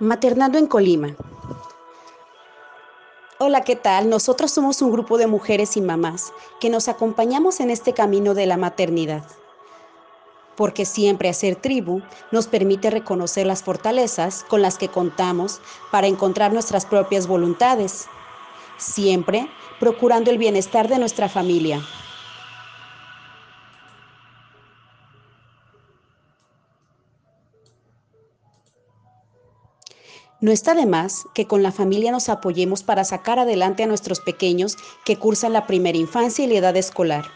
Maternando en Colima. Hola, ¿qué tal? Nosotros somos un grupo de mujeres y mamás que nos acompañamos en este camino de la maternidad. Porque siempre hacer tribu nos permite reconocer las fortalezas con las que contamos para encontrar nuestras propias voluntades, siempre procurando el bienestar de nuestra familia. No está de más que con la familia nos apoyemos para sacar adelante a nuestros pequeños que cursan la primera infancia y la edad escolar.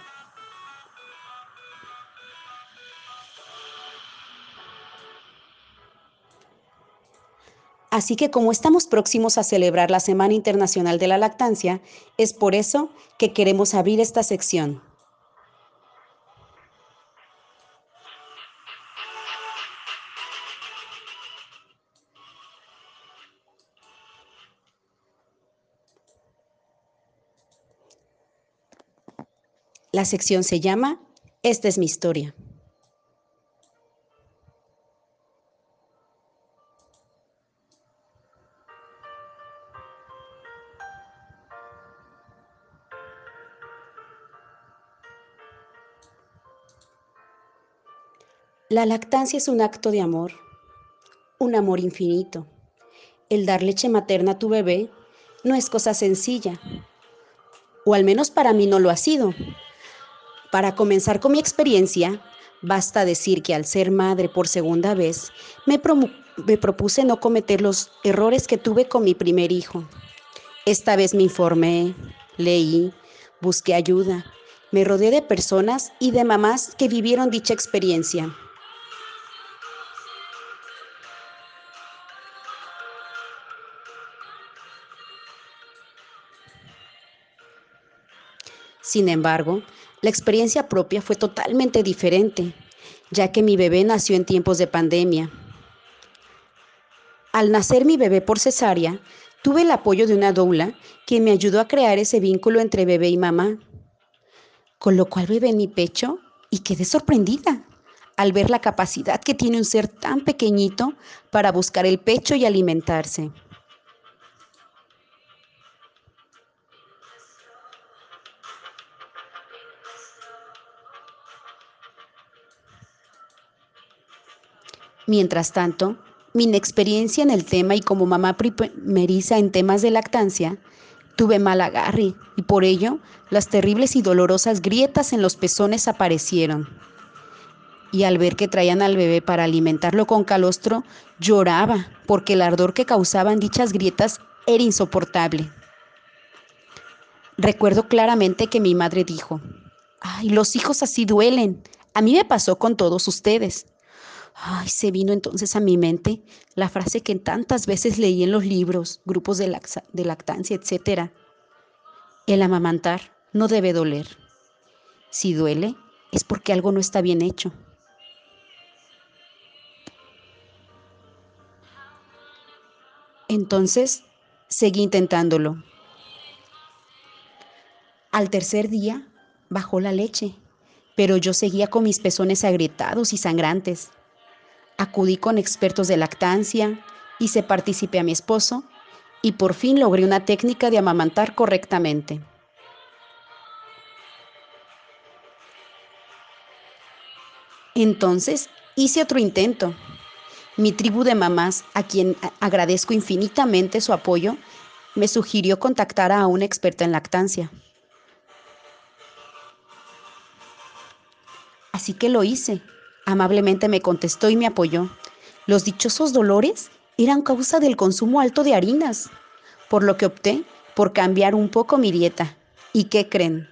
Así que como estamos próximos a celebrar la Semana Internacional de la Lactancia, es por eso que queremos abrir esta sección. La sección se llama Esta es mi historia. La lactancia es un acto de amor, un amor infinito. El dar leche materna a tu bebé no es cosa sencilla, o al menos para mí no lo ha sido. Para comenzar con mi experiencia, basta decir que al ser madre por segunda vez, me, me, propuse no cometer los errores que tuve con mi primer hijo. Esta vez me informé, leí, busqué ayuda, me rodeé de personas y de mamás que vivieron dicha experiencia. Sin embargo, la experiencia propia fue totalmente diferente, ya que mi bebé nació en tiempos de pandemia. Al nacer mi bebé por cesárea, tuve el apoyo de una doula que me ayudó a crear ese vínculo entre bebé y mamá, con lo cual bebé en mi pecho y quedé sorprendida al ver la capacidad que tiene un ser tan pequeñito para buscar el pecho y alimentarse. Mientras tanto, mi inexperiencia en el tema y como mamá primeriza en temas de lactancia, tuve mal agarre y por ello las terribles y dolorosas grietas en los pezones aparecieron. Y al ver que traían al bebé para alimentarlo con calostro, lloraba porque el ardor que causaban dichas grietas era insoportable. Recuerdo claramente que mi madre dijo, ay, los hijos así duelen. A mí me pasó con todos ustedes. Ay, se vino entonces a mi mente la frase que tantas veces leí en los libros, grupos de, lactancia, etc. El amamantar no debe doler. Si duele, es porque algo no está bien hecho. Entonces, seguí intentándolo. Al tercer día, bajó la leche, pero yo seguía con mis pezones agrietados y sangrantes. Acudí con expertos de lactancia, hice partícipe a mi esposo y por fin logré una técnica de amamantar correctamente. Entonces hice otro intento. Mi tribu de mamás, a quien agradezco infinitamente su apoyo, me sugirió contactar a una experta en lactancia. Así que lo hice Amablemente me contestó y me apoyó. Los dichosos dolores eran causa del consumo alto de harinas, por lo que opté por cambiar un poco mi dieta. ¿Y qué creen?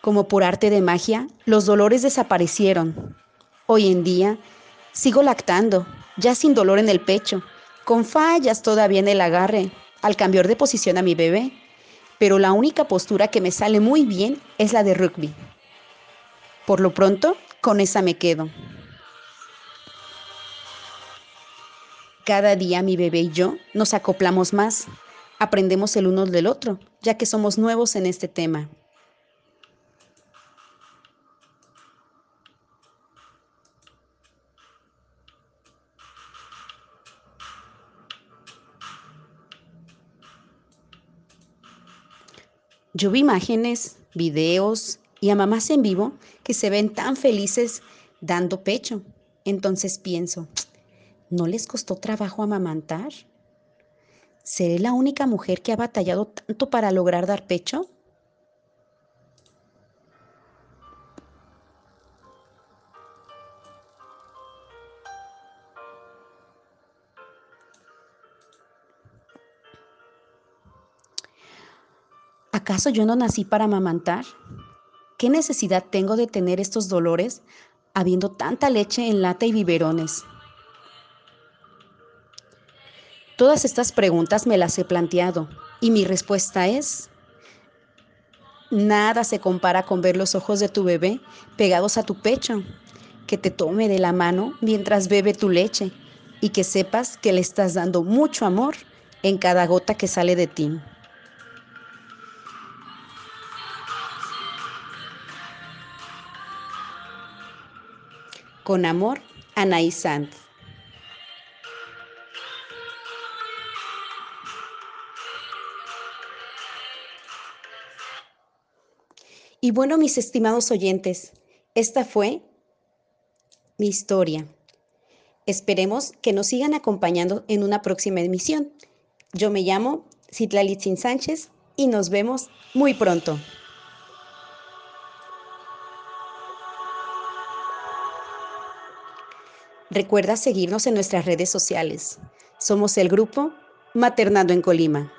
Como por arte de magia, los dolores desaparecieron. Hoy en día sigo lactando, ya sin dolor en el pecho, con fallas todavía en el agarre, al cambiar de posición a mi bebé pero la única postura que me sale muy bien es la de rugby. Por lo pronto, con esa me quedo. Cada día mi bebé y yo nos acoplamos más, aprendemos el uno del otro, ya que somos nuevos en este tema. Yo vi imágenes, videos y a mamás en vivo que se ven tan felices dando pecho. Entonces pienso, ¿no les costó trabajo amamantar? ¿Seré la única mujer que ha batallado tanto para lograr dar pecho? ¿Acaso yo no nací para amamantar? ¿Qué necesidad tengo de tener estos dolores habiendo tanta leche en lata y biberones? Todas estas preguntas me las he planteado y mi respuesta es, nada se compara con ver los ojos de tu bebé pegados a tu pecho, que te tome de la mano mientras bebe tu leche y que sepas que le estás dando mucho amor en cada gota que sale de ti. Con amor, Anaí Sanz. Y bueno, mis estimados oyentes, esta fue mi historia. Esperemos que nos sigan acompañando en una próxima emisión. Yo me llamo Citlalitzin Sánchez y nos vemos muy pronto. Recuerda seguirnos en nuestras redes sociales. Somos el grupo Maternando en Colima.